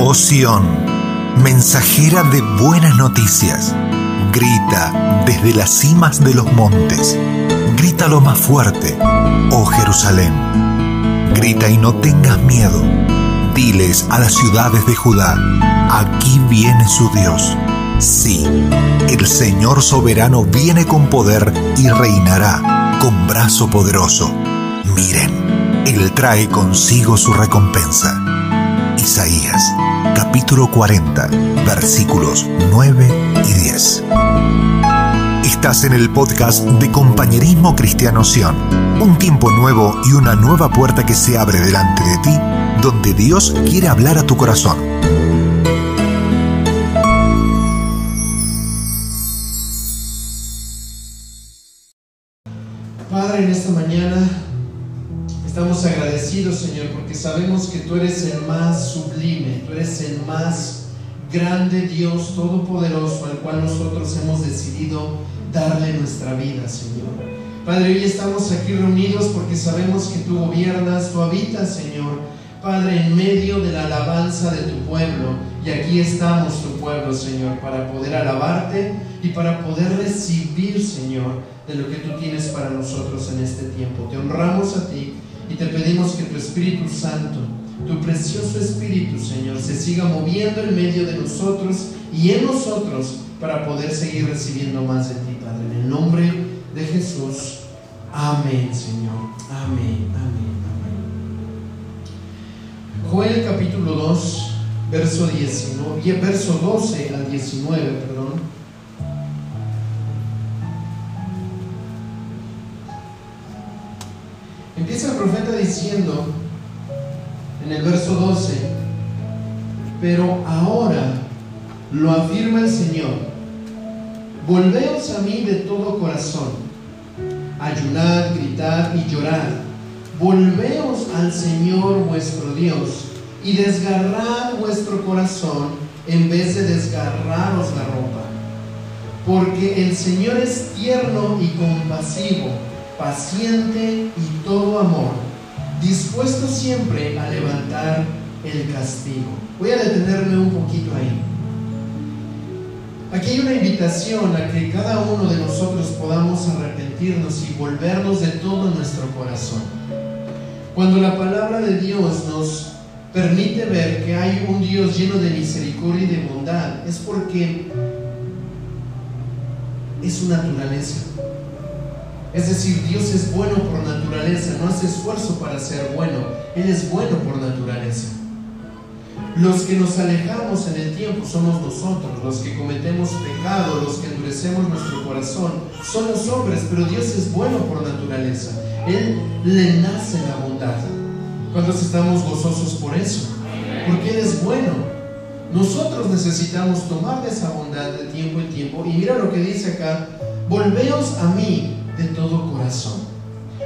Oh Sión, mensajera de buenas noticias, grita desde las cimas de los montes, grita lo más fuerte, oh Jerusalén, grita y no tengas miedo, diles a las ciudades de Judá, aquí viene su Dios. Sí, el Señor soberano viene con poder y reinará con brazo poderoso. Miren, Él trae consigo su recompensa. Isaías capítulo 40 versículos 9 y 10. Estás en el podcast de Compañerismo Cristiano Sion, un tiempo nuevo y una nueva puerta que se abre delante de ti, donde Dios quiere hablar a tu corazón. Padre, en esta mañana estamos agradecidos, Señor, porque sabemos que tú eres el más sublime, tú eres el más grande Dios todopoderoso al cual nosotros hemos decidido darle nuestra vida, Señor. Padre, hoy estamos aquí reunidos porque sabemos que tú gobiernas, tú habitas, Señor. Padre, en medio de la alabanza de tu pueblo, y aquí estamos tu pueblo, Señor, para poder alabarte y para poder recibir, Señor, de lo que tú tienes para nosotros en este tiempo. Te honramos a ti y te pedimos que tu Espíritu Santo, tu precioso Espíritu, Señor, se siga moviendo en medio de nosotros y en nosotros para poder seguir recibiendo más de ti, Padre. En el nombre de Jesús. Amén, Señor. Amén, amén, amén. Joel capítulo 2, verso, 19, verso 12 al 19, perdón. Empieza el profeta diciendo en el verso 12, pero ahora lo afirma el Señor, volveos a mí de todo corazón, ayunad, gritad y llorad, volveos al Señor vuestro Dios y desgarrad vuestro corazón en vez de desgarraros la ropa, porque el Señor es tierno y compasivo paciente y todo amor, dispuesto siempre a levantar el castigo. Voy a detenerme un poquito ahí. Aquí hay una invitación a que cada uno de nosotros podamos arrepentirnos y volvernos de todo nuestro corazón. Cuando la palabra de Dios nos permite ver que hay un Dios lleno de misericordia y de bondad, es porque es su naturaleza. Es decir, Dios es bueno por naturaleza, no hace esfuerzo para ser bueno, Él es bueno por naturaleza. Los que nos alejamos en el tiempo somos nosotros, los que cometemos pecado, los que endurecemos nuestro corazón, son los hombres, pero Dios es bueno por naturaleza. Él le nace la bondad. ¿Cuántos estamos gozosos por eso? Porque Él es bueno. Nosotros necesitamos tomar de esa bondad de tiempo en tiempo. Y mira lo que dice acá, volveos a mí de todo corazón.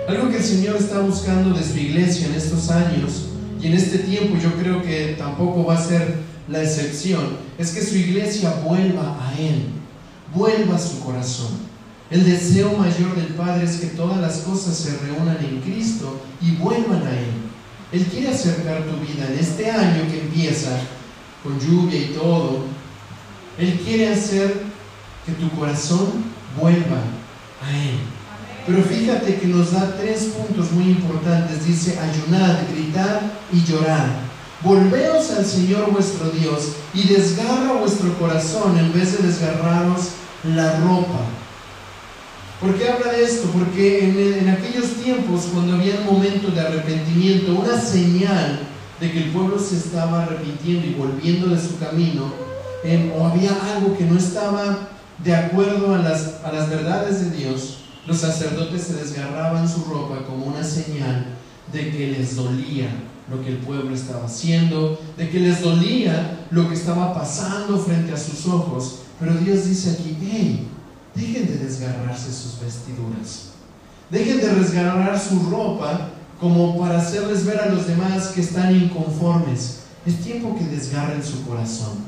Algo que el Señor está buscando de su iglesia en estos años y en este tiempo yo creo que tampoco va a ser la excepción, es que su iglesia vuelva a Él, vuelva a su corazón. El deseo mayor del Padre es que todas las cosas se reúnan en Cristo y vuelvan a Él. Él quiere acercar tu vida en este año que empieza con lluvia y todo. Él quiere hacer que tu corazón vuelva a Él. Pero fíjate que nos da tres puntos muy importantes. Dice, ayunad, gritad y llorad. Volveos al Señor vuestro Dios y desgarra vuestro corazón en vez de desgarraros la ropa. ¿Por qué habla de esto? Porque en, aquellos tiempos, cuando había un momento de arrepentimiento, una señal de que el pueblo se estaba arrepintiendo y volviendo de su camino, eh, o había algo que no estaba de acuerdo a las verdades de Dios, los sacerdotes se desgarraban su ropa como una señal de que les dolía lo que el pueblo estaba haciendo, de que les dolía lo que estaba pasando frente a sus ojos. Pero Dios dice aquí, hey, dejen de desgarrarse sus vestiduras, dejen de desgarrar su ropa como para hacerles ver a los demás que están inconformes. Es tiempo que desgarren su corazón,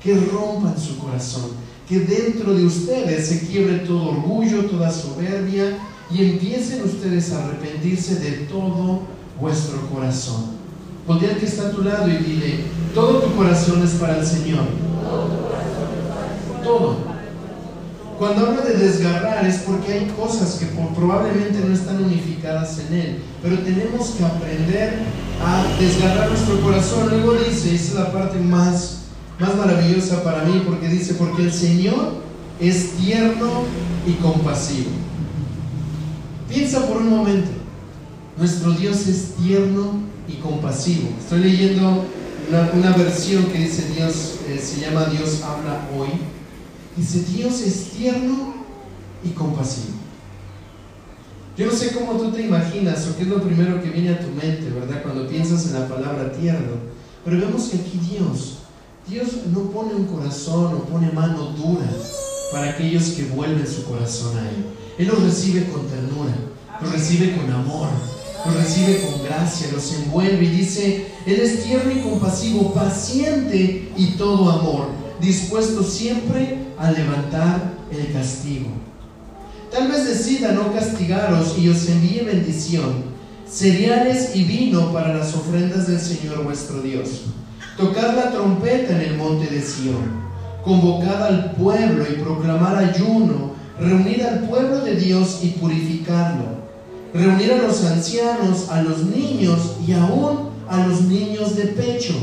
que rompan su corazón, que dentro de ustedes se quiebre todo orgullo, toda soberbia y empiecen ustedes a arrepentirse de todo vuestro corazón. Voltea al que está a tu lado y dile, todo tu corazón es para el Señor. Todo. Cuando habla de desgarrar es porque hay cosas que probablemente no están unificadas en Él, pero tenemos que aprender a desgarrar nuestro corazón. Luego dice, esa es la parte más, más maravillosa para mí, porque dice, porque el Señor es tierno y compasivo. Piensa por un momento, nuestro Dios es tierno y compasivo. Estoy leyendo una, versión que dice Dios, eh, se llama Dios habla hoy. Dice, Dios es tierno y compasivo. Yo no sé cómo tú te imaginas o qué es lo primero que viene a tu mente, ¿verdad? Cuando piensas en la palabra tierno. Pero vemos que aquí Dios, Dios no pone un corazón o pone mano dura para aquellos que vuelven su corazón a Él. Él los recibe con ternura, los recibe con amor, los recibe con gracia, los envuelve y dice, Él es tierno y compasivo, paciente y todo amor, dispuesto siempre a levantar el castigo. Tal vez decida no castigaros y os envíe bendición, cereales y vino para las ofrendas del Señor vuestro Dios. Tocad la trompeta en el monte de Sión, convocad al pueblo y proclamar ayuno, reunir al pueblo de Dios y purificarlo reunir a los ancianos, a los niños y aún a los niños de pecho,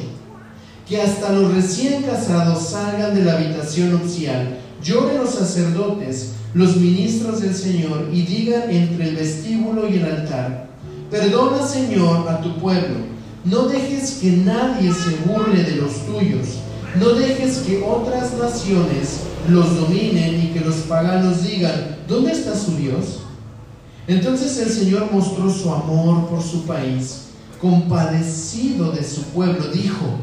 que hasta los recién casados salgan de la habitación nupcial, lloren los sacerdotes, los ministros del Señor y digan entre el vestíbulo y el altar, perdona Señor a tu pueblo, no dejes que nadie se burle de los tuyos, no dejes que otras naciones los dominen y que los paganos digan, ¿dónde está su Dios? Entonces el Señor mostró su amor por su país, compadecido de su pueblo, dijo,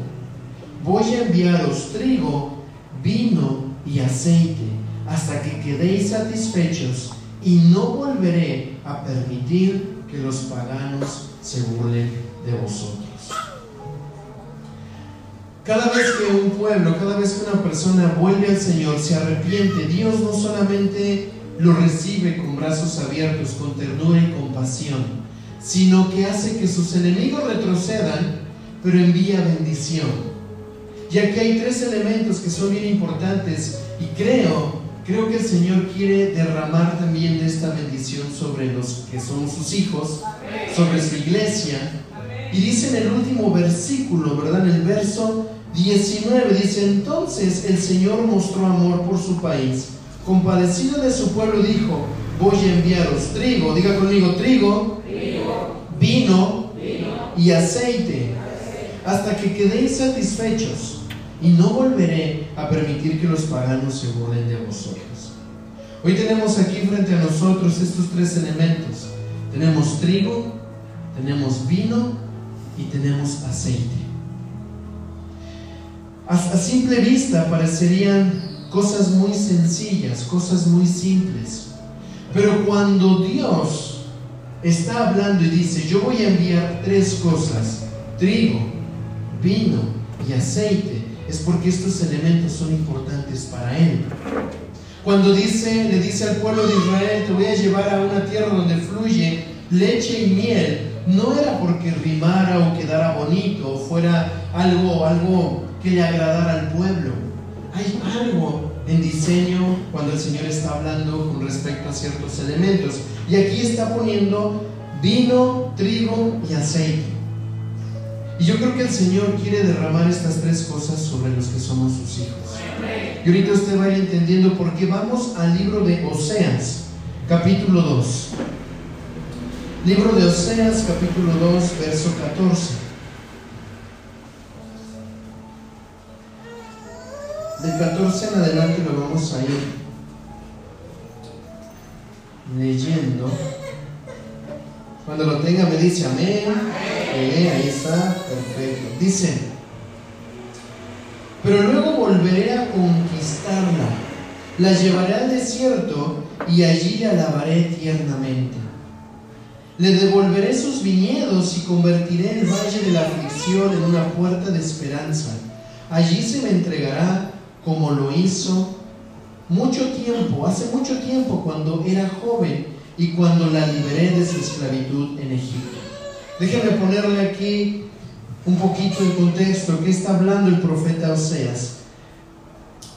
voy a enviaros trigo, vino y aceite, hasta que quedéis satisfechos, y no volveré a permitir que los paganos se burlen de vosotros. Cada vez que un pueblo, cada vez que una persona vuelve al Señor, se arrepiente, Dios no solamente lo recibe con brazos abiertos, con ternura y compasión, sino que hace que sus enemigos retrocedan, pero envía bendición. Ya que hay tres elementos que son bien importantes y creo, creo que el Señor quiere derramar también esta bendición sobre los que son sus hijos, sobre su iglesia. Y dice en el último versículo, ¿verdad? En el verso 19 dice, entonces el Señor mostró amor por su país compadecido de su pueblo, dijo, voy a enviaros trigo, diga conmigo, trigo, vino, y aceite, hasta que quedéis satisfechos, y no volveré a permitir que los paganos se burlen de vosotros. Hoy tenemos aquí frente a nosotros estos tres elementos. Tenemos trigo, tenemos vino y tenemos aceite. A, a simple vista parecerían cosas muy sencillas, cosas muy simples. Pero cuando Dios está hablando y dice, yo voy a enviar tres cosas, trigo, vino y aceite, es porque estos elementos son importantes para Él. Cuando dice, le dice al pueblo de Israel, te voy a llevar a una tierra donde fluye leche y miel, no era porque rimara o quedara bonito o fuera algo, algo que le agradara al pueblo hay algo en diseño cuando el Señor está hablando con respecto a ciertos elementos. Y aquí está poniendo vino, trigo y aceite. Y yo creo que el Señor quiere derramar estas tres cosas sobre los que somos sus hijos. Y ahorita usted vaya entendiendo por qué vamos al libro de Oseas, capítulo 2. Libro de Oseas, capítulo 2, verso 14. Del 14 en adelante lo vamos a ir leyendo. Cuando lo tenga me dice amén. ahí está, perfecto. Dice, pero luego volveré a conquistarla. La llevaré al desierto y allí la alabaré tiernamente. Le devolveré sus viñedos y convertiré el valle de la aflicción en una puerta de esperanza. Allí se me entregará como lo hizo mucho tiempo, hace mucho tiempo cuando era joven y cuando la liberé de su esclavitud en Egipto. Déjenme ponerle aquí un poquito en contexto, ¿qué está hablando el profeta Oseas?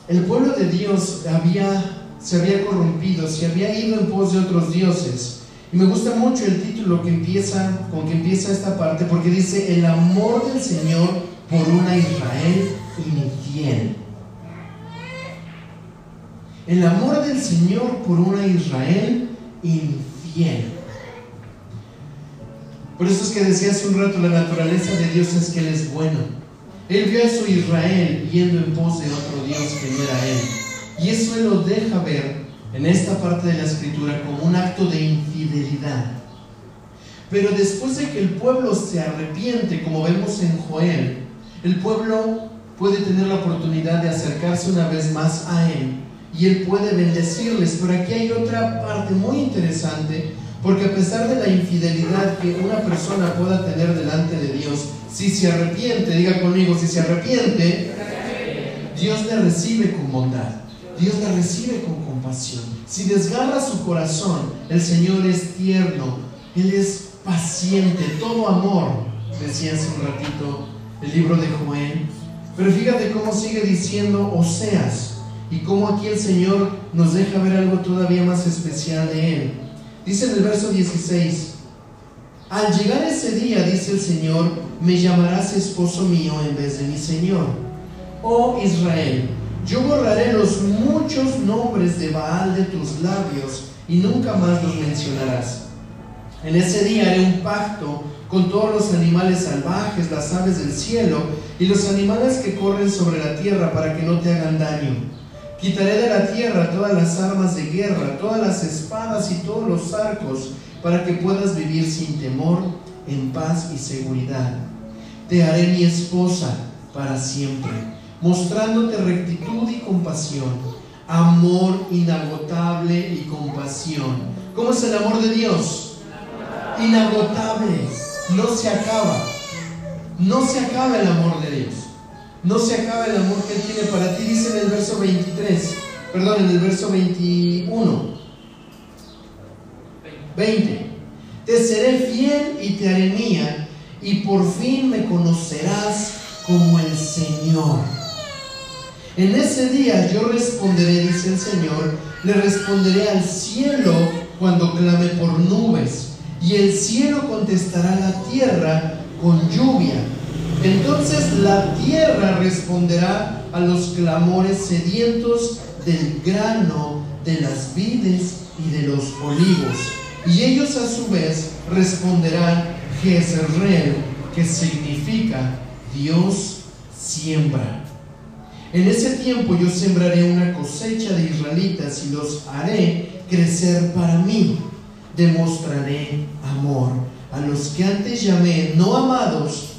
El pueblo de Dios había, se había corrompido, se había ido en pos de otros dioses. Y me gusta mucho el título que empieza, con que empieza esta parte, porque dice, el amor del Señor por una Israel infiel. El amor del Señor por una Israel infiel. Por eso es que decía hace un rato, la naturaleza de Dios es que Él es bueno. Él vio a su Israel yendo en pos de otro Dios que no era Él. Y eso Él lo deja ver en esta parte de la escritura como un acto de infidelidad. Pero después de que el pueblo se arrepiente, como vemos en Joel, el pueblo puede tener la oportunidad de acercarse una vez más a Él y Él puede bendecirles. Pero aquí hay otra parte muy interesante, porque a pesar de la infidelidad que una persona pueda tener delante de Dios, si se arrepiente, diga conmigo, si se arrepiente, Dios le recibe con bondad, Dios le recibe con Si desgarra su corazón, el Señor es tierno, Él es paciente, todo amor, decía hace un ratito el libro de Joel. Pero fíjate cómo sigue diciendo Oseas y cómo aquí el Señor nos deja ver algo todavía más especial de Él. Dice en el verso 16, al llegar ese día, dice el Señor, me llamarás esposo mío en vez de mi Señor. Oh Israel, yo borraré los muchos nombres de Baal de tus labios y nunca más los mencionarás. En ese día haré un pacto con todos los animales salvajes, las aves del cielo y los animales que corren sobre la tierra para que no te hagan daño. Quitaré de la tierra todas las armas de guerra, todas las espadas y todos los arcos, para que puedas vivir sin temor, en paz y seguridad. Te haré mi esposa para siempre, mostrándote rectitud y compasión, amor inagotable y compasión. ¿Cómo es el amor de Dios? Inagotable, no se acaba. No se acaba el amor de Dios. No se acaba el amor que Él tiene para ti, dice en el verso 23, perdón, en el verso 21. 20. Te seré fiel y te haré mía, y por fin me conocerás como el Señor. En ese día yo responderé, dice el Señor, le responderé al cielo cuando clame por nubes, y el cielo contestará a la tierra con lluvia. Entonces la tierra responderá a los clamores sedientos del grano, de las vides y de los olivos. Y ellos a su vez responderán Jezreel, que significa Dios siembra. En ese tiempo yo sembraré una cosecha de israelitas y los haré crecer para mí. Demostraré amor a los que antes llamé no amados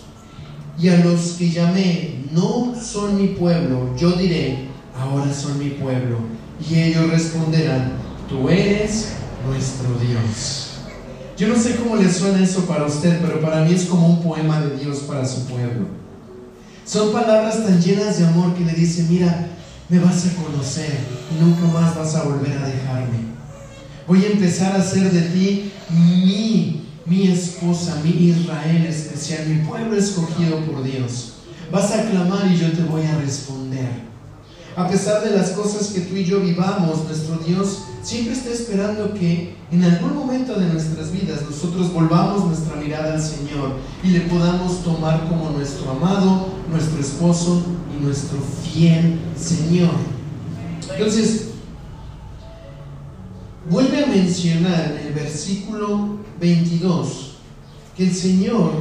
y a los que llamé no son mi pueblo. Yo diré, ahora son mi pueblo. Y ellos responderán, tú eres nuestro Dios. Yo no sé cómo le suena eso para usted, pero para mí es como un poema de Dios para su pueblo. Son palabras tan llenas de amor que le dice, mira, me vas a conocer y nunca más vas a volver a dejarme. Voy a empezar a hacer de ti mi, mi esposa, mi Israel especial, mi pueblo escogido por Dios. Vas a clamar y yo te voy a responder. A pesar de las cosas que tú y yo vivamos, nuestro Dios siempre está esperando que en algún momento de nuestras vidas nosotros volvamos nuestra mirada al Señor y le podamos tomar como nuestro amado, nuestro esposo y nuestro fiel Señor. Entonces, vuelve a mencionar en el versículo 22 que el Señor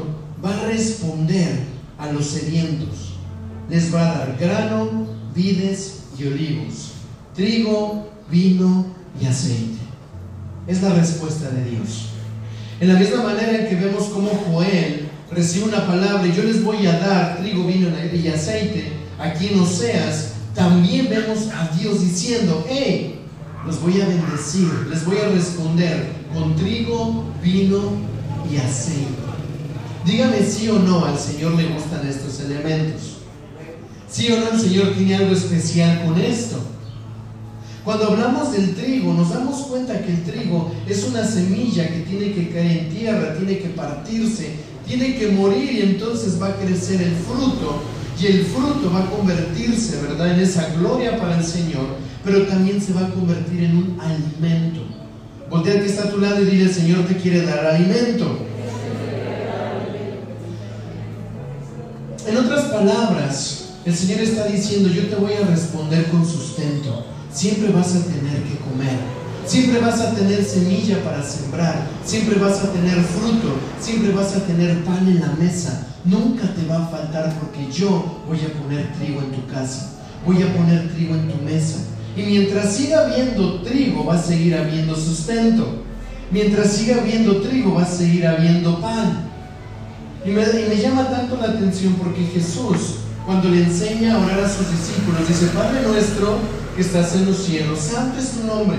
va a responder a los sedientos. Les va a dar grano, vides y olivos, trigo, vino y aceite. Es la respuesta de Dios. En la misma manera en que vemos cómo Joel recibe una palabra y yo les voy a dar trigo, vino y aceite, aquí en Oseas, también vemos a Dios diciendo, hey, los voy a bendecir, les voy a responder con trigo, vino y aceite. Dígame si o no al Señor le gustan estos elementos. Sí o no el Señor tiene algo especial con esto. Cuando hablamos del trigo, nos damos cuenta que el trigo es una semilla que tiene que caer en tierra, tiene que partirse, tiene que morir y entonces va a crecer el fruto y el fruto va a convertirse, ¿verdad?, en esa gloria para el Señor, pero también se va a convertir en un alimento. Voltea que está a tu lado y dile, el Señor te quiere dar alimento. En otras palabras, el Señor está diciendo, yo te voy a responder con sustento. Siempre vas a tener que comer. Siempre vas a tener semilla para sembrar. Siempre vas a tener fruto. Siempre vas a tener pan en la mesa. Nunca te va a faltar porque yo voy a poner trigo en tu casa. Voy a poner trigo en tu mesa. Y mientras siga habiendo trigo, va a seguir habiendo sustento. Mientras siga habiendo trigo, va a seguir habiendo pan. Y me, y me llama tanto la atención porque Jesús, cuando le enseña a orar a sus discípulos, dice, Padre nuestro que estás en los cielos, santo es tu nombre.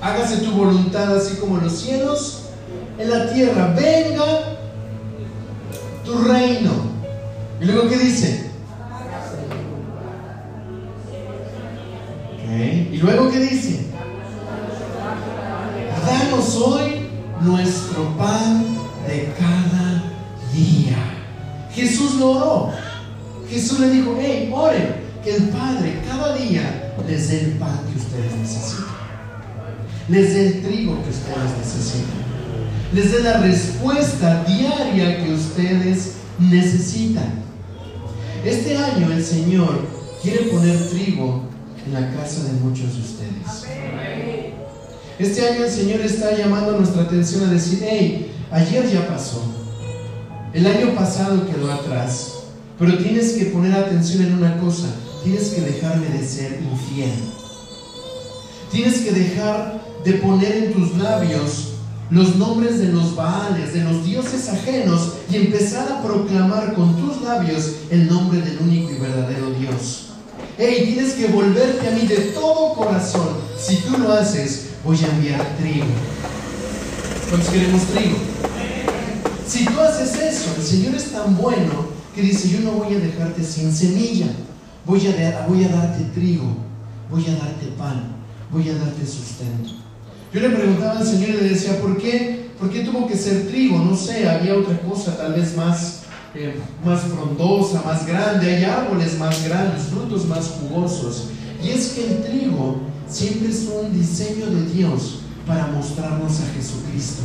Hágase tu voluntad así como en los cielos, en la tierra. Venga tu reino. Y luego, ¿qué dice? Y luego, ¿qué dice? Danos hoy nuestro pan de cada día. Jesús lo oró. Jesús le dijo, hey, oren, que el Padre cada día les dé el pan que ustedes necesitan. Les dé el trigo que ustedes necesitan. Les dé la respuesta diaria que ustedes necesitan. Este año el Señor quiere poner trigo en la casa de muchos de ustedes. Este año el Señor está llamando nuestra atención a decir, hey, ayer ya pasó, el año pasado quedó atrás, pero tienes que poner atención en una cosa, tienes que dejarme de ser infiel. Tienes que dejar de poner en tus labios los nombres de los baales, de los dioses ajenos y empezar a proclamar con tus labios el nombre del único y verdadero Dios. Hey, tienes que volverte a mí de todo corazón. Si tú lo haces, voy a enviar trigo. ¿Cuántos queremos trigo? Si tú haces eso, el Señor es tan bueno dice, yo no voy a dejarte sin semilla. Voy a, voy a darte trigo, voy a darte pan, voy a darte sustento. Yo le preguntaba al Señor y le decía, ¿por qué? ¿Por qué tuvo que ser trigo? No sé, había otra cosa tal vez más, eh, más frondosa, más grande, hay árboles más grandes, frutos más jugosos. Y es que el trigo siempre es un diseño de Dios para mostrarnos a Jesucristo.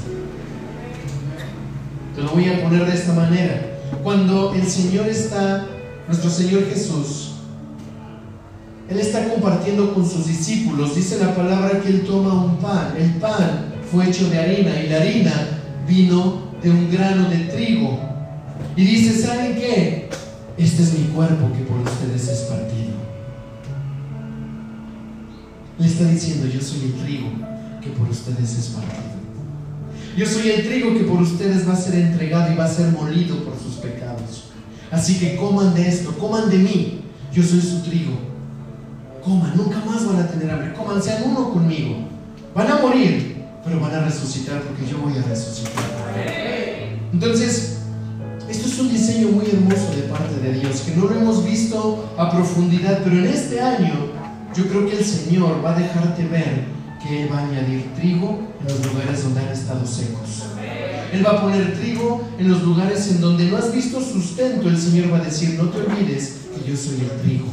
Te lo voy a poner de esta manera. Cuando el Señor está, nuestro Señor Jesús, Él está compartiendo con sus discípulos. Dice la palabra que Él toma un pan. El pan fue hecho de harina y la harina vino de un grano de trigo. Y dice, ¿saben qué? Este es mi cuerpo que por ustedes es partido. Le está diciendo, yo soy el trigo que por ustedes es partido. Yo soy el trigo que por ustedes va a ser entregado y va a ser molido por. Así que coman de esto, coman de mí. Yo soy su trigo. Coman, nunca más van a tener hambre. Coman, sean uno conmigo. Van a morir, pero van a resucitar porque yo voy a resucitar. Entonces, esto es un diseño muy hermoso de parte de Dios, que no lo hemos visto a profundidad, pero en este año yo creo que el Señor va a dejarte ver que Él va a añadir trigo en los lugares donde han estado secos. Él va a poner trigo en los lugares en donde no has visto sustento. El Señor va a decir, no te olvides que yo soy el trigo.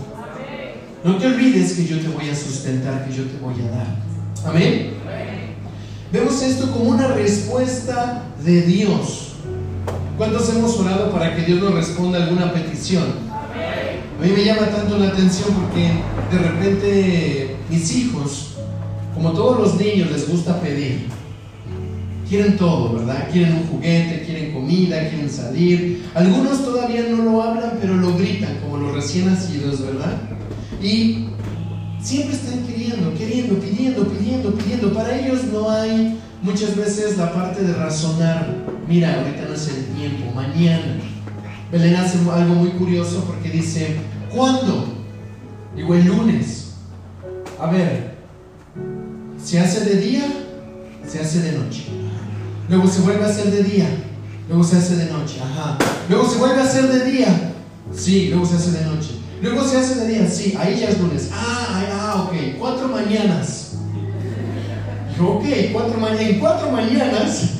No te olvides que yo te voy a sustentar, que yo te voy a dar. Amén. Vemos esto como una respuesta de Dios. ¿Cuántos hemos orado para que Dios nos responda alguna petición? A mí me llama tanto la atención porque de repente mis hijos como todos los niños les gusta pedir. Quieren todo, ¿verdad? Quieren un juguete, quieren comida, quieren salir. Algunos todavía no lo hablan, pero lo gritan, como los recién nacidos, ¿verdad? Y siempre están queriendo, queriendo, pidiendo, pidiendo, pidiendo. Para ellos no hay muchas veces la parte de razonar, mira, ahorita no es el tiempo, mañana. Belén hace algo muy curioso porque dice, ¿cuándo? Digo, el lunes. A ver, se hace de día, se hace de noche. Luego se vuelve a hacer de día, luego se hace de noche. Ajá. Luego se vuelve a hacer de día. Sí, luego se hace de noche. Luego se hace de día, sí, ahí ya es lunes. Ah, ah, ok, cuatro mañanas. Ok, cuatro mañanas. En cuatro mañanas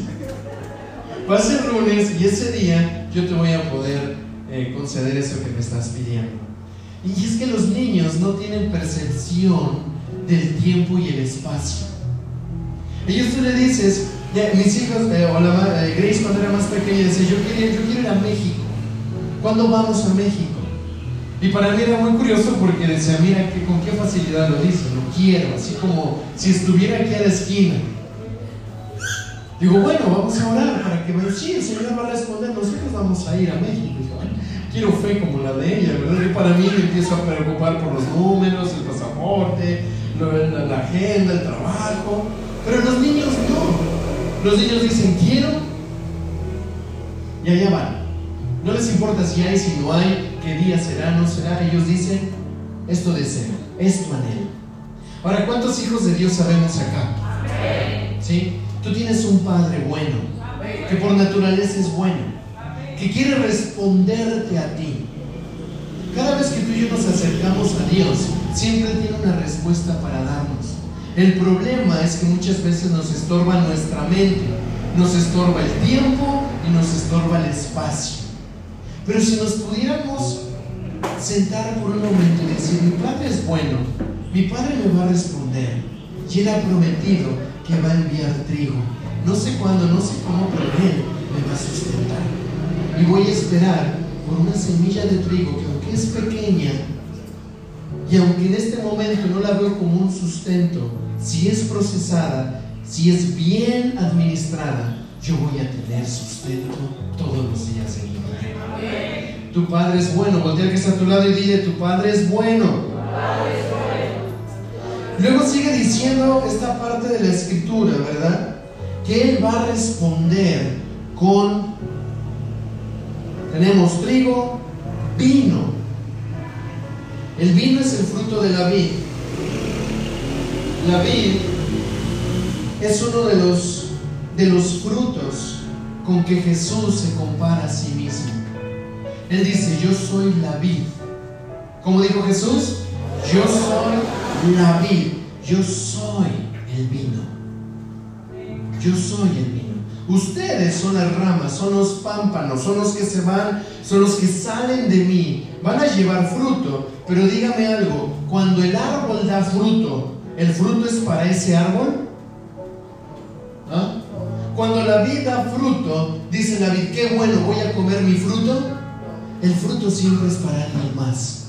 va a ser lunes y ese día yo te voy a poder eh, conceder eso que me estás pidiendo. Y es que los niños no tienen percepción del tiempo y el espacio. Ellos tú le dices, mis hijos, eh, Grace cuando era más pequeña, decía, yo quiero, yo quiero ir a México. ¿Cuándo vamos a México? Y para mí era muy curioso porque decía, mira, que con qué facilidad lo dice, lo quiero, así como si estuviera aquí a la esquina. Digo, bueno, vamos a orar para que me sí, el Señor va a responder, nosotros vamos a ir a México. Digo, quiero fe como la de ella, ¿verdad? Y para mí me empiezo a preocupar por los números, el pasaporte, la, la agenda, el trabajo. Pero los niños no. Los niños dicen, quiero, y allá van. No les importa si hay, si no hay, qué día será, no será. Ellos dicen, esto deseo, esto anhelo. Ahora, ¿cuántos hijos de Dios sabemos acá? ¿Sí? Tú tienes un Padre bueno, que por naturaleza es bueno, que quiere responderte a ti. Cada vez que tú y yo nos acercamos a Dios, siempre tiene una respuesta para darnos. El problema es que muchas veces nos estorba nuestra mente, nos estorba el tiempo y nos estorba el espacio. Pero si nos pudiéramos sentar por un momento y decir, mi Padre es bueno, mi Padre me va a responder, y Él ha prometido que va a enviar trigo. No sé cuándo, no sé cómo, pero Él me va a sustentar. Y voy a esperar por una semilla de trigo que aunque es pequeña, y aunque en este momento no la veo como un sustento, si es procesada, si es bien administrada, yo voy a tener sustento todos los días en tu Padre es bueno. Voltea que está a tu lado y dile, tu Padre es bueno. Luego sigue diciendo esta parte de la escritura, ¿verdad? Que Él va a responder con, tenemos trigo, vino. El vino es el fruto de la vid. La vid es uno de los, de los frutos con que Jesús se compara a sí mismo. Él dice, yo soy la vid. Como dijo Jesús, yo soy la vid, yo soy el vino. Yo soy el vino. Ustedes son las ramas, son los pámpanos, son los que se van, son los que salen de mí. Van a llevar fruto, pero dígame algo, cuando el árbol da fruto, ¿el fruto es para ese árbol? ¿Ah? Cuando la vid da fruto, dice la vid, qué bueno, voy a comer mi fruto el fruto siempre es para alguien más.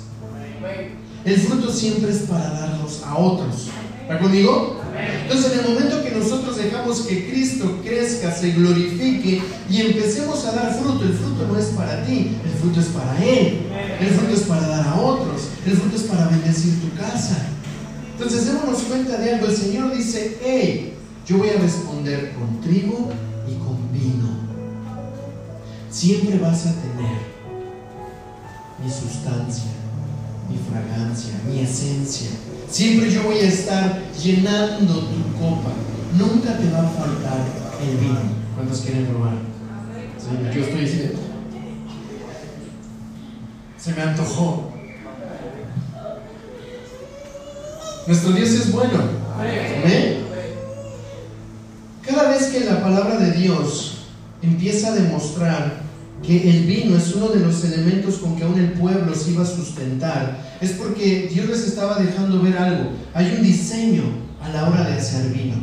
El fruto siempre es para darlos a otros. ¿Está conmigo? Entonces, en el momento que nosotros dejamos que Cristo crezca, se glorifique y empecemos a dar fruto, el fruto no es para ti, el fruto es para Él. El fruto es para dar a otros. El fruto es para bendecir tu casa. Entonces, démonos cuenta de algo. El Señor dice, hey, yo voy a responder con trigo y con vino. Siempre vas a tener mi sustancia, mi fragancia, mi esencia. Siempre yo voy a estar llenando tu copa. Nunca te va a faltar el vino. ¿Cuántos quieren probar? yo estoy diciendo. Se me antojó. Nuestro Dios es bueno. Cada vez que la palabra de Dios empieza a demostrar que el vino es uno de los elementos con que aún el pueblo se iba a sustentar, es porque Dios les estaba dejando ver algo. Hay un diseño a la hora de hacer vino.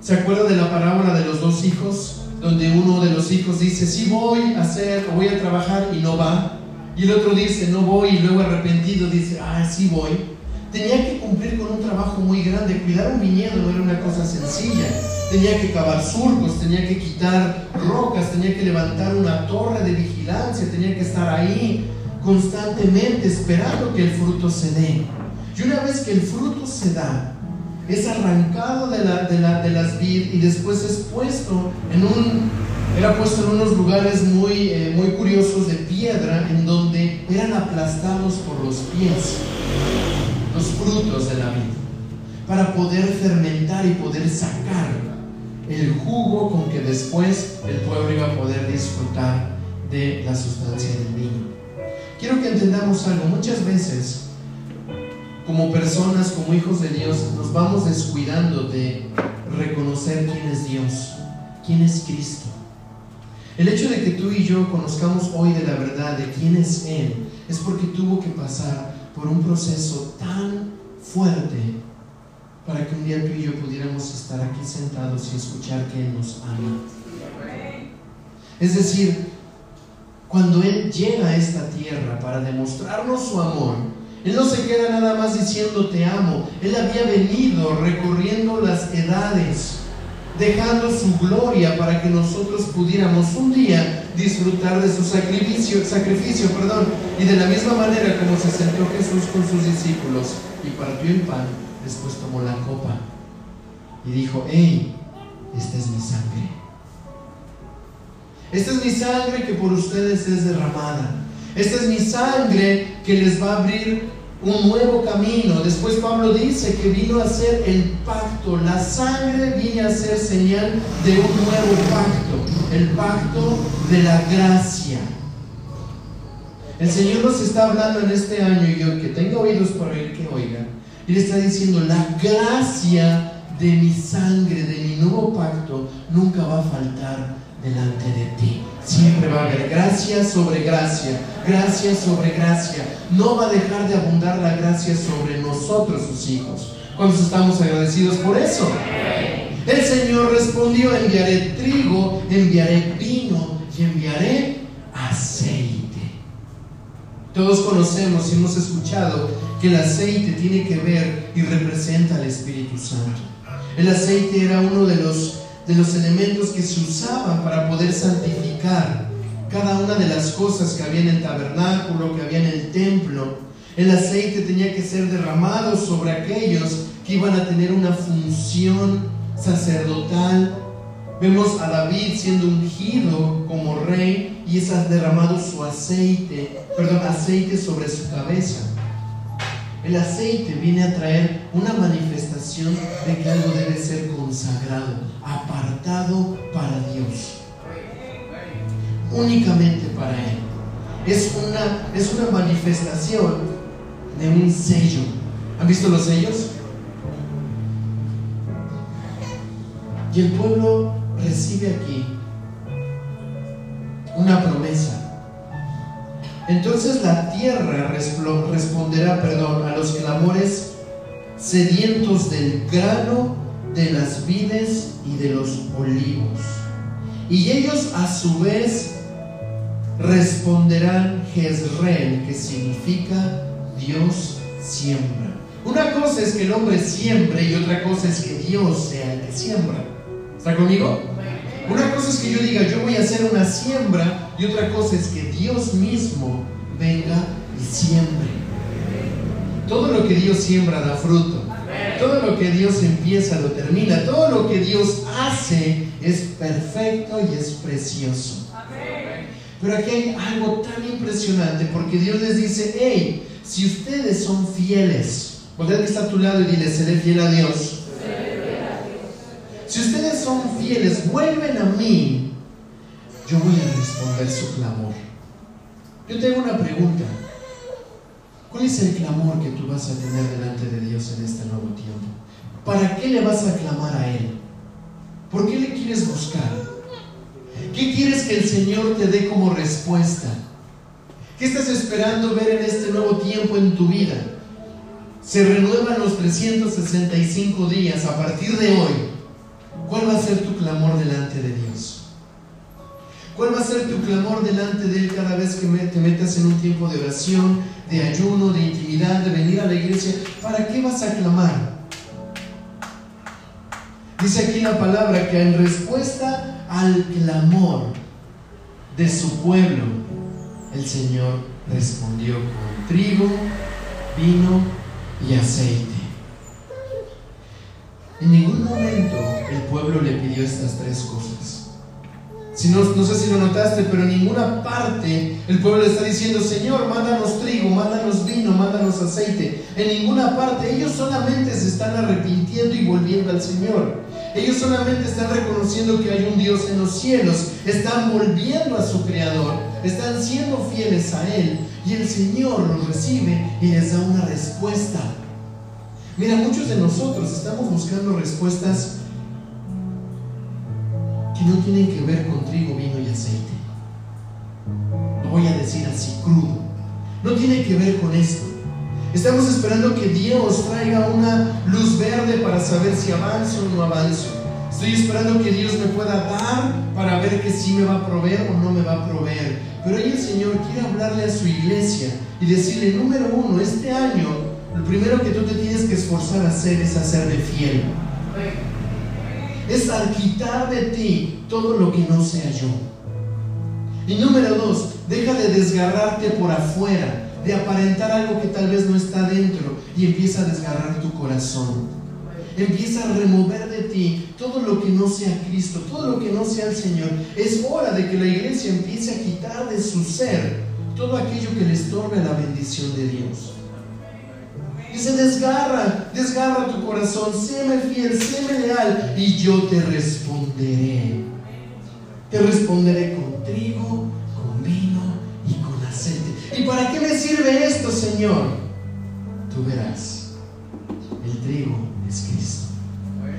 ¿Se acuerda de la parábola de los dos hijos? Donde uno de los hijos dice, sí voy a hacer voy a trabajar y no va. Y el otro dice, no voy y luego arrepentido dice, ah, sí voy. Tenía que cumplir con un trabajo muy grande. Cuidar un viñedo no era una cosa sencilla tenía que cavar surcos, tenía que quitar rocas, tenía que levantar una torre de vigilancia, tenía que estar ahí constantemente esperando que el fruto se dé. Y una vez que el fruto se da, es arrancado de, la, de, las vid y después es puesto en un, era puesto en unos lugares muy, eh, muy curiosos de piedra en donde eran aplastados por los pies los frutos de la vid para poder fermentar y poder sacar el jugo con que después el pueblo iba a poder disfrutar de la sustancia del vino. Quiero que entendamos algo, muchas veces como personas, como hijos de Dios, nos vamos descuidando de reconocer quién es Dios, quién es Cristo. El hecho de que tú y yo conozcamos hoy de la verdad de quién es Él es porque tuvo que pasar por un proceso tan fuerte para que un día tú y yo pudiéramos estar aquí sentados y escuchar que Él nos ama. Es decir, cuando Él llega a esta tierra para demostrarnos su amor, Él no se queda nada más diciendo te amo. Él había venido recorriendo las edades, dejando su gloria para que nosotros pudiéramos un día disfrutar de su sacrificio, sacrificio perdón. y de la misma manera como se sentó Jesús con sus discípulos y partió el pan, después tomó la copa y dijo, hey, esta es mi sangre esta es mi sangre que por ustedes es derramada. Esta es mi sangre que les va a abrir un nuevo camino. Después Pablo dice que vino a ser el pacto. La sangre viene a ser señal de un nuevo pacto. El pacto de la gracia. El Señor nos está hablando en este año y yo que tenga oídos para oír que oiga. Le está diciendo, la gracia de mi sangre, de mi nuevo pacto, nunca va a faltar delante de ti. Siempre va a haber gracia sobre gracia, gracia sobre gracia. No va a dejar de abundar la gracia sobre nosotros, sus hijos. ¿Cuántos estamos agradecidos por eso? El Señor respondió, enviaré trigo, enviaré vino y enviaré aceite. Todos conocemos y hemos escuchado que el aceite tiene que ver y representa al Espíritu Santo. El aceite era uno de los de los elementos que se usaban para poder santificar cada una de las cosas que había en el tabernáculo, que había en el templo. El aceite tenía que ser derramado sobre aquellos que iban a tener una función sacerdotal. Vemos a David siendo ungido como rey y es derramado su aceite, perdón, aceite sobre su cabeza. El aceite viene a traer una manifestación de que algo debe ser consagrado, apartado para Dios. Únicamente para Él. Es una, es una manifestación de un sello. ¿Han visto los sellos? Y el pueblo recibe aquí una promesa entonces la tierra responderá, perdón, a los clamores sedientos del grano, de las vides y de los olivos. Y ellos a su vez responderán Jezreel, que significa Dios siembra. Una cosa es que el hombre siembre y otra cosa es que Dios sea el que siembra. ¿Está conmigo? Una cosa es que yo diga, yo voy a hacer una siembra y otra cosa es que Dios mismo venga y siembre. Todo lo que Dios siembra da fruto. Todo lo que Dios empieza lo termina. Todo lo que Dios hace es perfecto y es precioso. Pero aquí hay algo tan impresionante porque Dios les dice, hey, si ustedes son fieles, voltea que está a tu lado y dile, seré fiel a Dios. Si ustedes son fieles, vuelven a mí, yo voy a responder su clamor. Yo tengo una pregunta. ¿Cuál es el clamor que tú vas a tener delante de Dios en este nuevo tiempo? ¿Para qué le vas a clamar a Él? ¿Por qué le quieres buscar? ¿Qué quieres que el Señor te dé como respuesta? ¿Qué estás esperando ver en este nuevo tiempo en tu vida? Se renuevan los 365 días a partir de hoy. ¿Cuál va a ser tu clamor delante de Dios? ¿Cuál va a ser tu clamor delante de Él cada vez que te metas en un tiempo de oración, de ayuno, de intimidad, de venir a la iglesia? ¿Para qué vas a clamar? Dice aquí la palabra que en respuesta al clamor de su pueblo, el Señor respondió con trigo, vino y aceite. En ningún momento el pueblo le pidió estas tres cosas. Si no, no sé si lo notaste, pero en ninguna parte el pueblo está diciendo, Señor, mándanos trigo, mándanos vino, mándanos aceite. En ninguna parte ellos solamente se están arrepintiendo y volviendo al Señor. Ellos solamente están reconociendo que hay un Dios en los cielos, están volviendo a su Creador, están siendo fieles a Él y el Señor los recibe y les da una respuesta. Mira, muchos de nosotros estamos buscando respuestas no tienen que ver con trigo, vino y aceite. Lo voy a decir así, crudo. No tiene que ver con esto. Estamos esperando que Dios traiga una luz verde para saber si avanzo o no avanzo. Estoy esperando que Dios me pueda dar para ver que sí me va a proveer o no me va a proveer. Pero ahí el Señor quiere hablarle a su iglesia y decirle, número uno, este año, lo primero que tú te tienes que esforzar a hacer es hacerle fiel. Es al quitar de ti todo lo que no sea yo. Y número dos, deja de desgarrarte por afuera, de aparentar algo que tal vez no está dentro y empieza a desgarrar tu corazón empieza a remover de ti todo lo que no sea Cristo, todo lo que no sea el Señor. Es hora de que la iglesia empiece a quitar de su ser todo aquello que le estorbe la bendición de Dios. Se desgarra, desgarra tu corazón, séme fiel, séme leal y yo te responderé. Te responderé con trigo, con vino y con aceite. ¿Y para qué me sirve esto, Señor? Tú verás, el trigo es Cristo.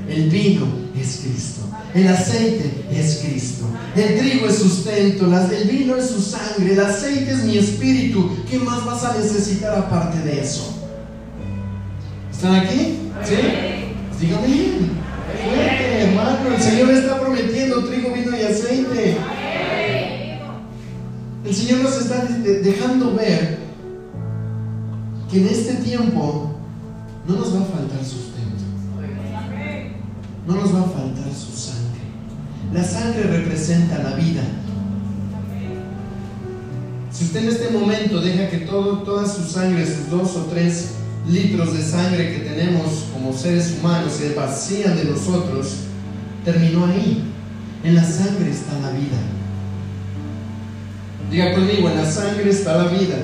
El vino es Cristo. El aceite es Cristo. El trigo es sustento. El vino es su sangre. El aceite es mi espíritu. ¿Qué más vas a necesitar aparte de eso? ¿Están aquí? ¿Sí? Dígame bien. hermano. El Señor está prometiendo trigo, vino y aceite. El Señor nos está dejando ver que en este tiempo no nos va a faltar su no nos va a faltar su sangre. La sangre representa la vida. Si usted en este momento deja que todo, toda su sangre, sus dos o tres litros de sangre que tenemos como seres humanos se vacían de nosotros, terminó ahí. En la sangre está la vida. Diga conmigo, en la sangre está la vida.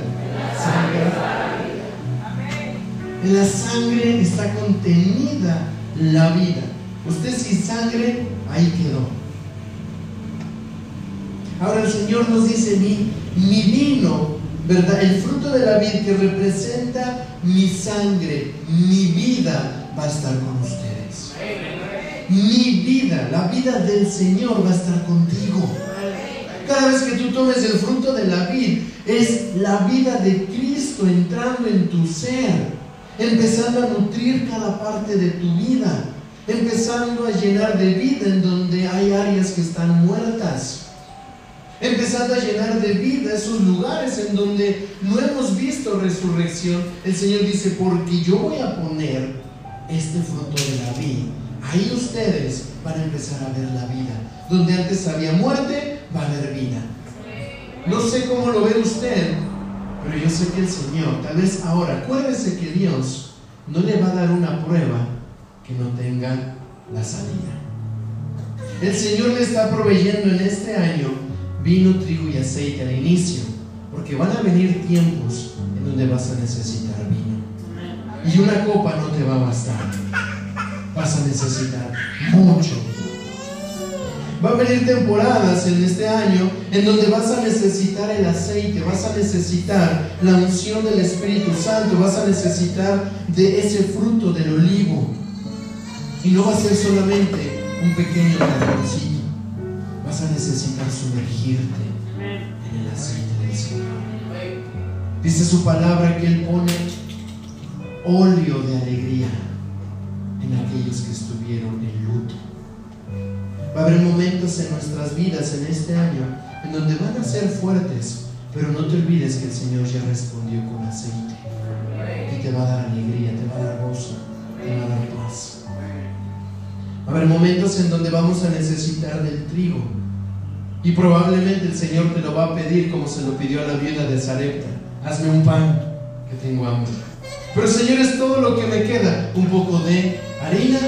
En la sangre está contenida la vida. Usted sin sangre, ahí quedó. Ahora el Señor nos dice, mi, mi vino, ¿verdad? El fruto de la vida que representa mi sangre, mi vida, va a estar con ustedes. Mi vida, la vida del Señor va a estar contigo. Cada vez que tú tomes el fruto de la vid, es la vida de Cristo entrando en tu ser, empezando a nutrir cada parte de tu vida empezando a llenar de vida en donde hay áreas que están muertas, empezando a llenar de vida esos lugares en donde no hemos visto resurrección. El Señor dice, porque yo voy a poner este fruto de la vida. Ahí ustedes van a empezar a ver la vida. Donde antes había muerte, va a haber vida. No sé cómo lo ve usted, pero yo sé que el Señor, tal vez ahora, acuérdese que Dios no le va a dar una prueba que no tenga la salida. El Señor le está proveyendo en este año vino, trigo y aceite al inicio, porque van a venir tiempos en donde vas a necesitar vino. Y una copa no te va a bastar. Vas a necesitar mucho. Va a venir temporadas en este año en donde vas a necesitar el aceite, vas a necesitar la unción del Espíritu Santo, vas a necesitar de ese fruto del olivo. Y no va a ser solamente un pequeño carboncito. Vas a necesitar sumergirte en el aceite del Señor. Dice su palabra que Él pone óleo de alegría en aquellos que estuvieron en luto. Va a haber momentos en nuestras vidas en este año en donde van a ser fuertes, pero no te olvides que el Señor ya respondió con aceite. Y te va a dar alegría, te va a dar gozo, te va a dar paz. A haber momentos en donde vamos a necesitar del trigo. Y probablemente el Señor te lo va a pedir como se lo pidió a la viuda de Zarepta. Hazme un pan, que tengo hambre. Pero Señor, es todo lo que me queda. Un poco de harina,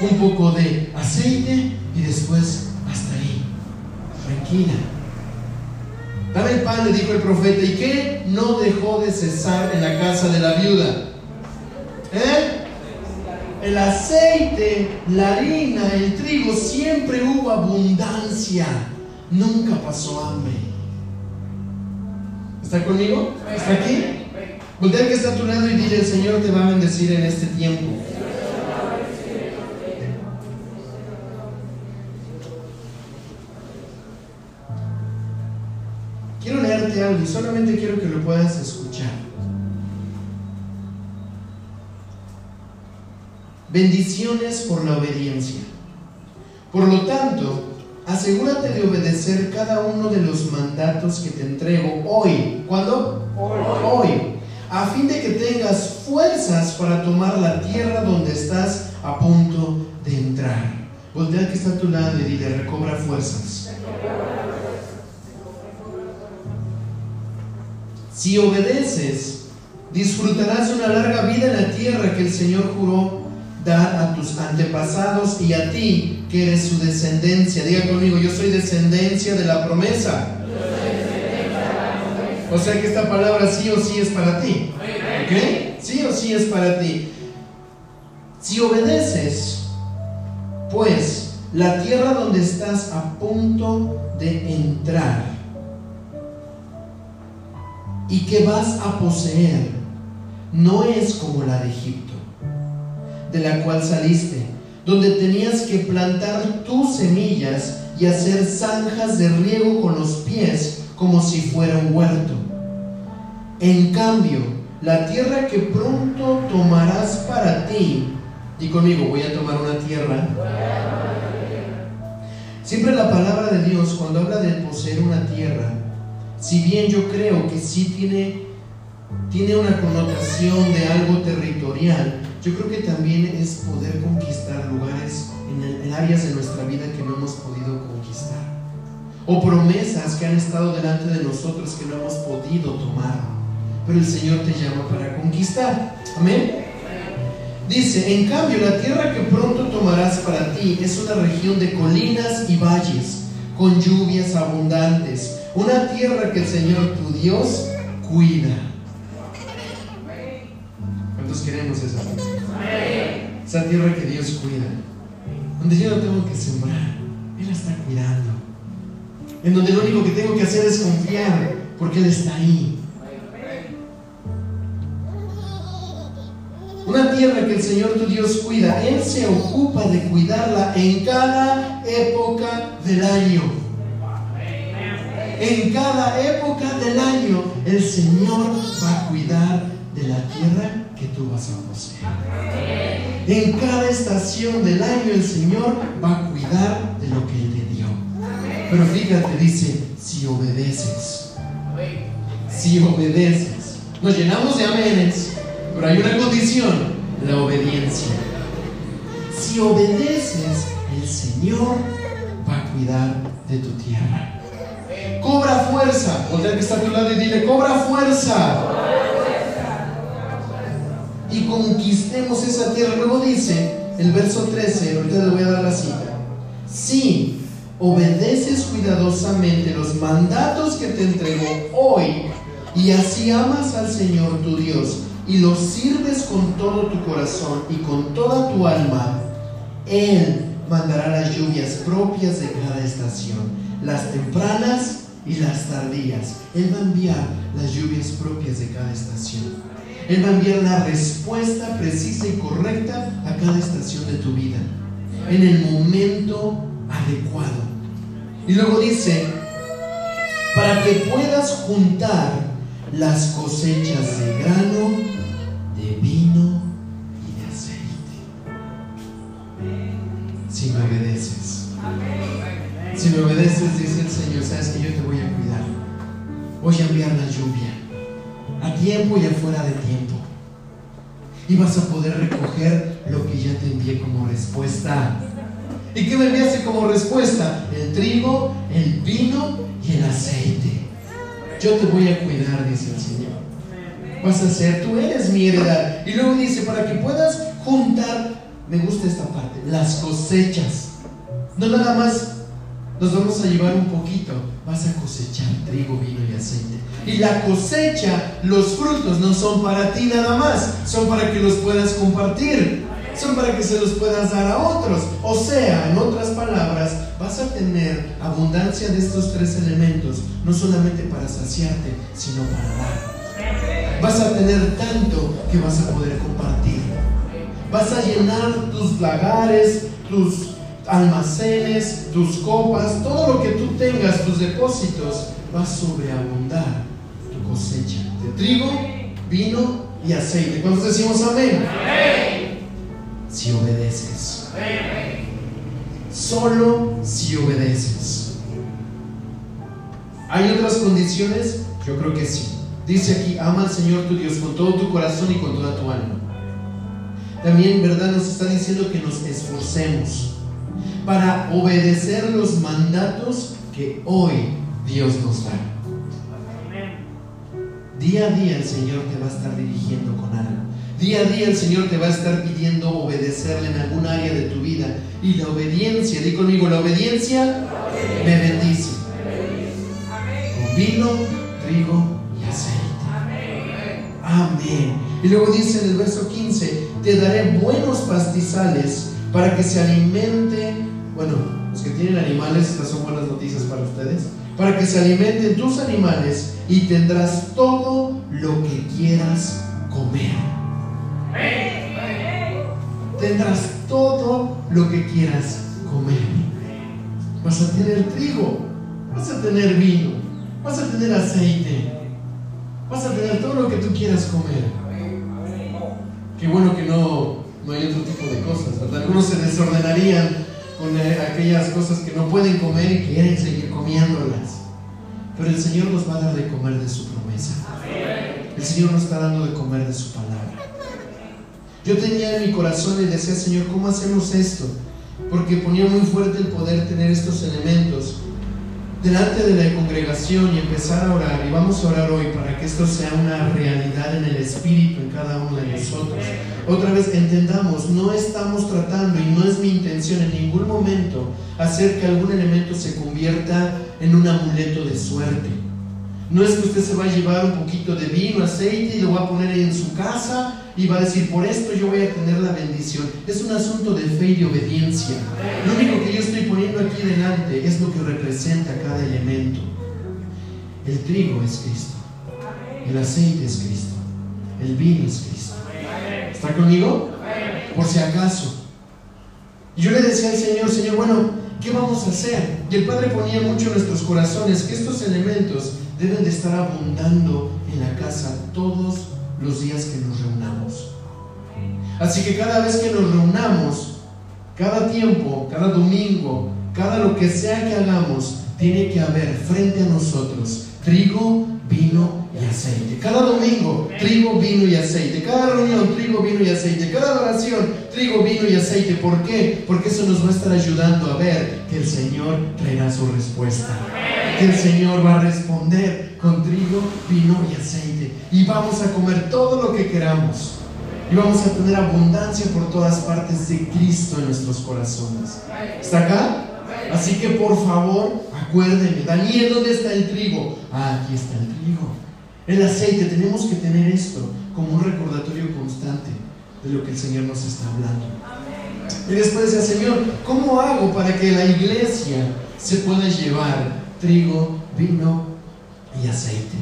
un poco de aceite y después hasta ahí. Tranquila. Dame el pan, le dijo el profeta. ¿Y qué no dejó de cesar en la casa de la viuda? ¿Eh? el aceite, la harina, el trigo, siempre hubo abundancia. Nunca pasó hambre. ¿Está conmigo? ¿Está aquí? Voltea que está a tu lado y dile, el Señor te va a bendecir en este tiempo. Quiero leerte algo y solamente quiero que lo puedas escuchar. Bendiciones por la obediencia. Por lo tanto, asegúrate de obedecer cada uno de los mandatos que te entrego hoy. ¿Cuándo? Hoy. A fin de que tengas fuerzas para tomar la tierra donde estás a punto de entrar. Voltea que está a tu lado y dile, recobra fuerzas. Si obedeces, disfrutarás una larga vida en la tierra que el Señor juró dar a tus antepasados y a ti, que eres su descendencia. Diga conmigo, yo soy descendencia de la promesa. O sea que esta palabra sí o sí es para ti. ¿Ok? Sí o sí es para ti. Si obedeces, pues la tierra donde estás a punto de entrar y que vas a poseer no es como la de Egipto, de la cual saliste, donde tenías que plantar tus semillas y hacer zanjas de riego con los pies como si fuera un huerto. En cambio, la tierra que pronto tomarás para ti, y conmigo voy a tomar una tierra. Siempre la palabra de Dios cuando habla de poseer una tierra, si bien yo creo que sí tiene, tiene una connotación de algo territorial, yo creo que también es poder conquistar lugares en, áreas de nuestra vida que no hemos podido conquistar. O promesas que han estado delante de nosotros que no hemos podido tomar. Pero el Señor te llama para conquistar. Amén. Dice, en cambio, la tierra que pronto tomarás para ti es una región de colinas y valles, con lluvias abundantes, una tierra que el Señor tu Dios cuida. ¿Cuántos queremos esa Esa tierra que Dios cuida, donde yo no tengo que sembrar, Él la está cuidando, en donde lo único que tengo que hacer es confiar, porque Él está ahí. Una tierra que el Señor tu Dios cuida. Él se ocupa de cuidarla en cada época del año. En cada época del año el Señor va a cuidar de la tierra que tú vas a poseer. En cada estación del año el Señor va a cuidar de lo que Él te dio. Pero fíjate, dice, si obedeces. Si obedeces. Nos llenamos de amenes. Pero hay una condición, la obediencia. Si obedeces, el Señor va a cuidar de tu tierra. Cobra fuerza. Voltea que está a tu lado y dile, cobra fuerza. Y conquistemos esa tierra. Luego dice el verso 13, ahorita le voy a dar la cita. Si obedeces cuidadosamente los mandatos que te entregó hoy y así amas al Señor tu Dios, y lo sirves con todo tu corazón y con toda tu alma, Él mandará las lluvias propias de cada estación, las tempranas y las tardías. Él va a enviar las lluvias propias de cada estación. Él va a enviar la respuesta precisa y correcta a cada estación de tu vida, en el momento adecuado. Y luego dice, para que puedas juntar las cosechas de grano, de vino y de aceite. Si me obedeces. Si me obedeces, dice el Señor, sabes que yo te voy a cuidar. Voy a enviar la lluvia a tiempo y afuera de tiempo. Y vas a poder recoger lo que ya te envié como respuesta. ¿Y qué me enviaste como respuesta? El trigo, el vino y el aceite. Yo te voy a cuidar, dice el Señor. Vas a ser, tú eres mi heredad. Y luego dice, para que puedas juntar, me gusta esta parte, las cosechas. No nada más nos vamos a llevar un poquito, vas a cosechar trigo, vino y aceite. Y la cosecha, los frutos no son para ti nada más, son para que los puedas compartir, son para que se los puedas dar a otros. O sea, en otras palabras, vas a tener abundancia de estos tres elementos, no solamente para saciarte, sino para dar. Vas a tener tanto que vas a poder compartir. Vas a llenar tus lagares, tus almacenes, tus copas, todo lo que tú tengas, tus depósitos, va a sobreabundar Trigo, vino y aceite. ¿Cuántos decimos amén? Si obedeces. Solo si obedeces. ¿Hay otras condiciones? Yo creo que sí. Dice aquí, ama al Señor tu Dios con todo tu corazón y con toda tu alma. También, ¿verdad? Nos está diciendo que nos esforcemos para obedecer los mandatos que hoy Dios nos da. Día a día el Señor te va a estar dirigiendo con algo. Día a día el Señor te va a estar pidiendo obedecerle en algún área de tu vida. Y la obediencia, di conmigo, la obediencia me bendice. Con vino, trigo y aceite. Amén. Y luego dice en el verso 15, te daré buenos pastizales para que se alimente, bueno, los que tienen animales, estas son buenas noticias para ustedes, para que se alimenten tus animales y tendrás todo lo que quieras comer. Tendrás todo lo que quieras comer. Vas a tener trigo, vas a tener vino, vas a tener aceite, vas a tener todo lo que tú quieras comer. Qué bueno que no, no hay otro tipo de cosas, ¿verdad? Algunos se desordenarían con eh, aquellas cosas que no pueden comer y quieren seguir comiéndolas. Pero el Señor nos va a dar de comer de su promesa. El Señor nos está dando de comer de su palabra. Yo tenía en mi corazón y decía, Señor, ¿cómo hacemos esto? Porque ponía muy fuerte el poder tener estos elementos delante de la congregación y empezar a orar. Y vamos a orar hoy para que esto sea una realidad en el Espíritu en cada uno de nosotros. Otra vez entendamos, no estamos tratando y no es mi intención en ningún momento hacer que algún elemento se convierta en un amuleto de suerte. No es que usted se va a llevar un poquito de vino, aceite y lo va a poner en su casa y va a decir, por esto yo voy a tener la bendición. Es un asunto de fe y de obediencia. Lo único que yo estoy poniendo aquí delante es lo que representa cada elemento. El trigo es Cristo. El aceite es Cristo. El vino es Cristo. ¿Está conmigo? Por si acaso. Yo le decía al Señor, Señor, bueno, ¿qué vamos a hacer? Y el Padre ponía mucho en nuestros corazones que estos elementos deben de estar abundando en la casa todos los días que nos reunamos. Así que cada vez que nos reunamos, cada tiempo, cada domingo, cada lo que sea que hagamos, tiene que haber frente a nosotros trigo, vino y aceite. Cada domingo, trigo, vino y aceite. Cada reunión, trigo, vino y aceite. Cada oración, trigo, vino y aceite. ¿Por qué? Porque eso nos va a estar ayudando a ver que el Señor traerá su respuesta. Que el Señor va a responder con trigo, vino y aceite. Y vamos a comer todo lo que queramos. Y vamos a tener abundancia por todas partes de Cristo en nuestros corazones. ¿Está acá? Así que por favor, acuérdenme, Daniel, ¿dónde está el trigo? Ah, aquí está el trigo. El aceite, tenemos que tener esto como un recordatorio constante de lo que el Señor nos está hablando. Y después decía, Señor, ¿cómo hago para que la iglesia se pueda llevar trigo, vino y aceite?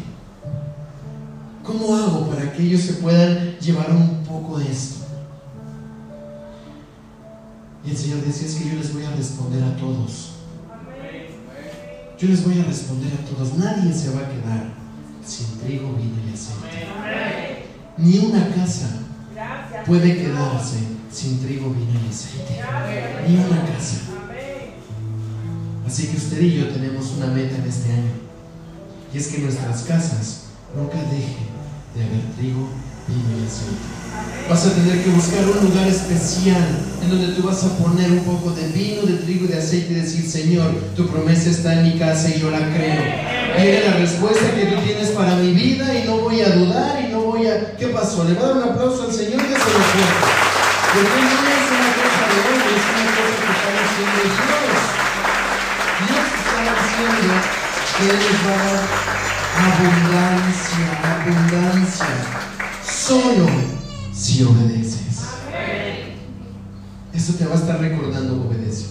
¿Cómo hago para que ellos se puedan llevar un poco de esto? Y el Señor decía, es que yo les voy a responder a todos. Yo les voy a responder a todos. Nadie se va a quedar sin trigo, vino y aceite. Ni una casa puede quedarse sin trigo, vino y aceite. Ni una casa. Así que usted y yo tenemos una meta en este año. Y es que nuestras casas nunca dejen de haber trigo, vino y aceite. Vas a tener que buscar un lugar especial en donde tú vas a poner un poco de vino, de trigo y de aceite y decir, Señor, tu promesa está en mi casa y yo la creo. Viene la respuesta que tú tienes para mi vida y no voy a dudar y no voy a... ¿Qué pasó? Le va a dar un aplauso al Señor que se lo cuenta. Porque no es una cosa de hombre, es una cosa que está haciendo Dios. Dios está haciendo que Él les va a dar abundancia, abundancia. Solo si obedeces. Eso te va a estar recordando obedece.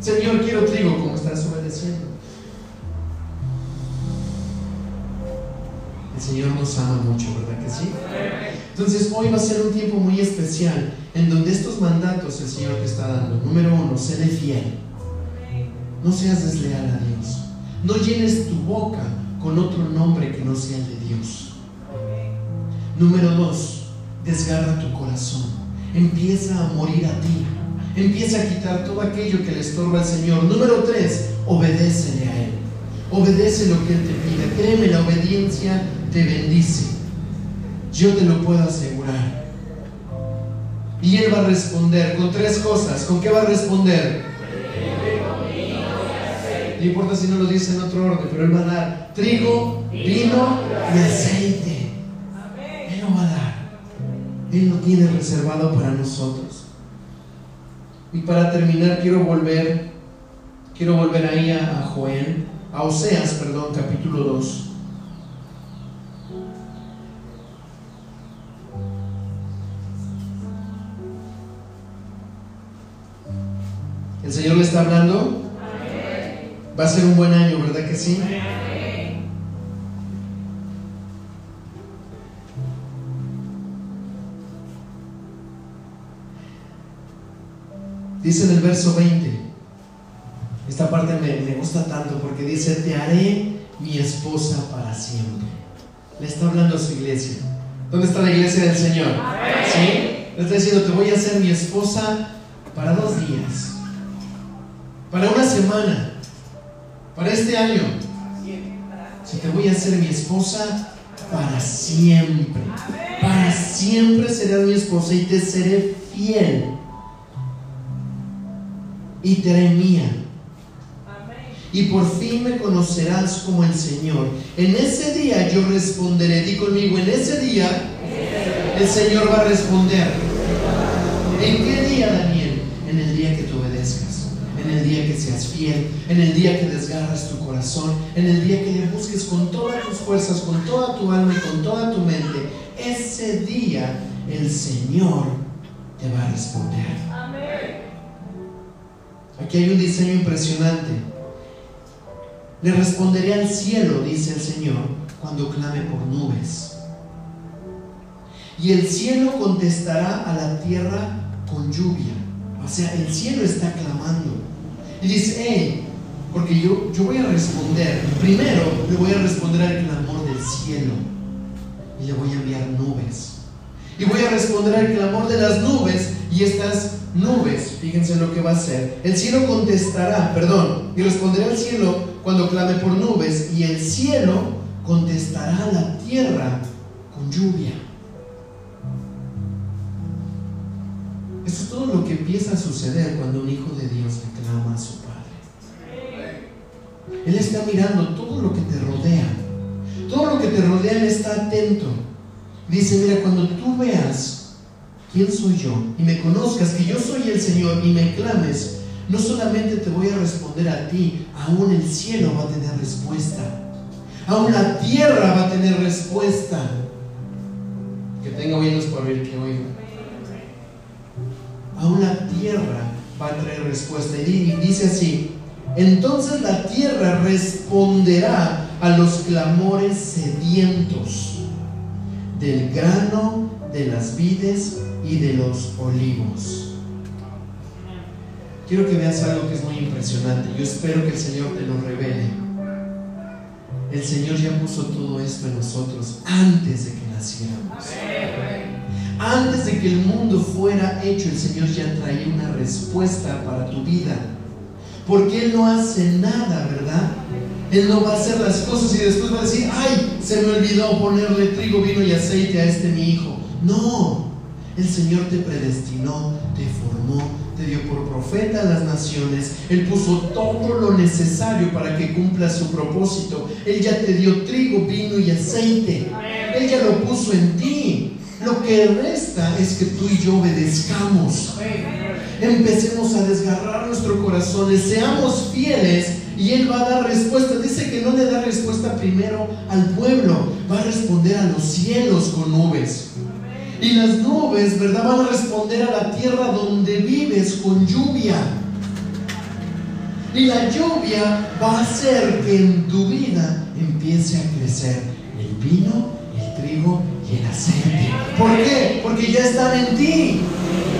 Señor, quiero trigo como estás obedeciendo. El Señor nos ama mucho, ¿verdad que sí? Entonces hoy va a ser un tiempo muy especial en donde estos mandatos el Señor te está dando. Número uno, sé fiel. No seas desleal a Dios. No llenes tu boca con otro nombre que no sea el de Dios. Número dos, desgarra tu corazón. Empieza a morir a ti. Empieza a quitar todo aquello que le estorba al Señor. Número tres, obedécele a Él. Obedece lo que Él te pide. Créeme, la obediencia te bendice. Yo te lo puedo asegurar. Y Él va a responder con tres cosas. ¿Con qué va a responder? No importa si no lo dice en otro orden, pero Él va a dar trigo, vino y aceite. Él lo va a dar. Él lo tiene reservado para nosotros. Y para terminar, quiero volver, quiero volver ahí a, a Joel, a Oseas, perdón, capítulo 2. ¿El Señor le está hablando? Va a ser un buen año, ¿verdad que sí? Dice en el verso 20, esta parte me, me, gusta tanto porque dice, te haré mi esposa para siempre. Le está hablando a su iglesia. ¿Dónde está la iglesia del Señor? ¿Sí? Le está diciendo, te voy a hacer mi esposa para dos días, para una semana, para este año. Si te voy a hacer mi esposa para siempre. Para siempre serás mi esposa y te seré fiel y te haré mía. Y por fin me conocerás como el Señor. En ese día yo responderé. Di conmigo, en ese día el Señor va a responder. ¿En qué día, Daniel? En el día que te obedezcas. En el día que seas fiel. En el día que desgarras tu corazón. En el día que le busques con todas tus fuerzas, con toda tu alma y con toda tu mente. Ese día el Señor te va a responder. Aquí hay un diseño impresionante. Le responderé al cielo, dice el Señor, cuando clame por nubes. Y el cielo contestará a la tierra con lluvia. O sea, el cielo está clamando. Y dice, hey, porque yo, yo voy a responder. Primero le voy a responder al clamor del cielo. Y le voy a enviar nubes. Y voy a responder al clamor de las nubes. Y estas nubes, fíjense lo que va a hacer. El cielo contestará, perdón, y responderá al cielo cuando clame por nubes, y el cielo contestará a la tierra con lluvia. Es todo lo que empieza a suceder cuando un hijo de Dios le clama a su Padre. Él está mirando todo lo que te rodea. Todo lo que te rodea, Él está atento. Dice, mira, cuando tú veas quién soy yo y me conozcas que yo soy el Señor y me clames, no solamente te voy a responder a ti, aún el cielo va a tener respuesta. Aún la tierra va a tener respuesta. Que tenga oídos para oír que oiga. Aún la tierra va a traer respuesta. Y dice así, entonces la tierra responderá a los clamores sedientos del grano, de las vides y de los olivos. Quiero que veas algo que es muy impresionante. Yo espero que el Señor te lo revele. El Señor ya puso todo esto en nosotros antes de que naciéramos. Antes de que el mundo fuera hecho, el Señor ya traía una respuesta para tu vida. Porque Él no hace nada, ¿verdad? Él no va a hacer las cosas y después va a decir, ay, se me olvidó ponerle trigo, vino y aceite a este mi hijo. No, el Señor te predestinó, te formó, te dio por profeta a las naciones. Él puso todo lo necesario para que cumpla su propósito. Él ya te dio trigo, vino y aceite. Él ya lo puso en ti. Lo que resta es que tú y yo obedezcamos. Empecemos a desgarrar nuestro corazón, seamos fieles y Él va a dar respuesta. Dice que no le da respuesta primero al pueblo, va a responder a los cielos con nubes. Y las nubes, ¿verdad? Van a responder a la tierra donde vives con lluvia. Y la lluvia va a hacer que en tu vida empiece a crecer el vino, el trigo el aceite. ¿Por qué? Porque ya están en ti.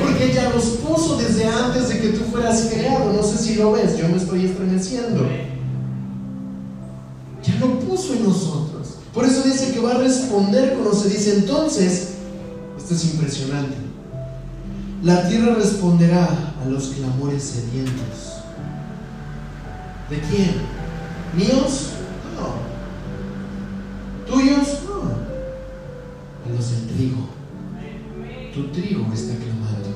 Porque ya los puso desde antes de que tú fueras creado. No sé si lo ves, yo me estoy estremeciendo. Ya lo puso en nosotros. Por eso dice que va a responder cuando se dice entonces, esto es impresionante, la tierra responderá a los clamores sedientos. ¿De quién? ¿Míos? No. ¿Tuyos? No. Los del trigo. Tu trigo está clamando.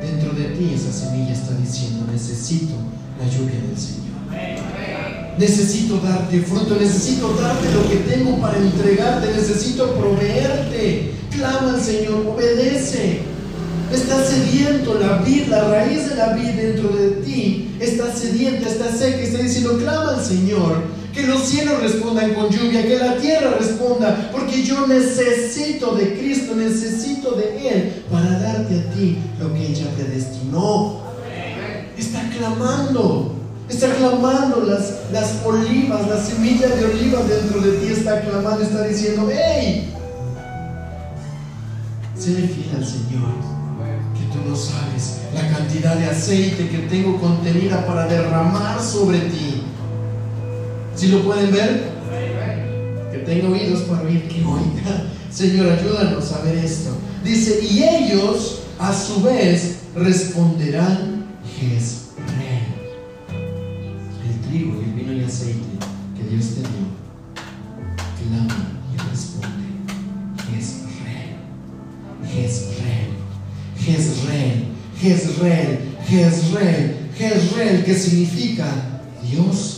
Dentro de ti esa semilla está diciendo, necesito la lluvia del Señor. Necesito darte fruto, necesito darte lo que tengo para entregarte, necesito proveerte. Clama al Señor, obedece. Está sediento la vid, la raíz de la vid dentro de ti. Está sedienta, está seca, está diciendo, clama al Señor. Que los cielos respondan con lluvia, que la tierra responda, porque yo necesito de Cristo, necesito de Él para darte a ti lo que ella predestinó. Está clamando. Está clamando las, las olivas, las semillas de olivas dentro de ti. Está clamando, está diciendo, hey, sé fiel al Señor. Que tú no sabes la cantidad de aceite que tengo contenida para derramar sobre ti. Si lo pueden ver? Que tengo oídos para oír, que oiga. Señor, ayúdanos a ver esto. Dice, y ellos a su vez responderán, Jesús trigo y el vino y aceite que Dios te dio, clama y responde, Jezreel, Jezreel, Jezreel, Jezreel, Jezreel, Jezreel, que significa Dios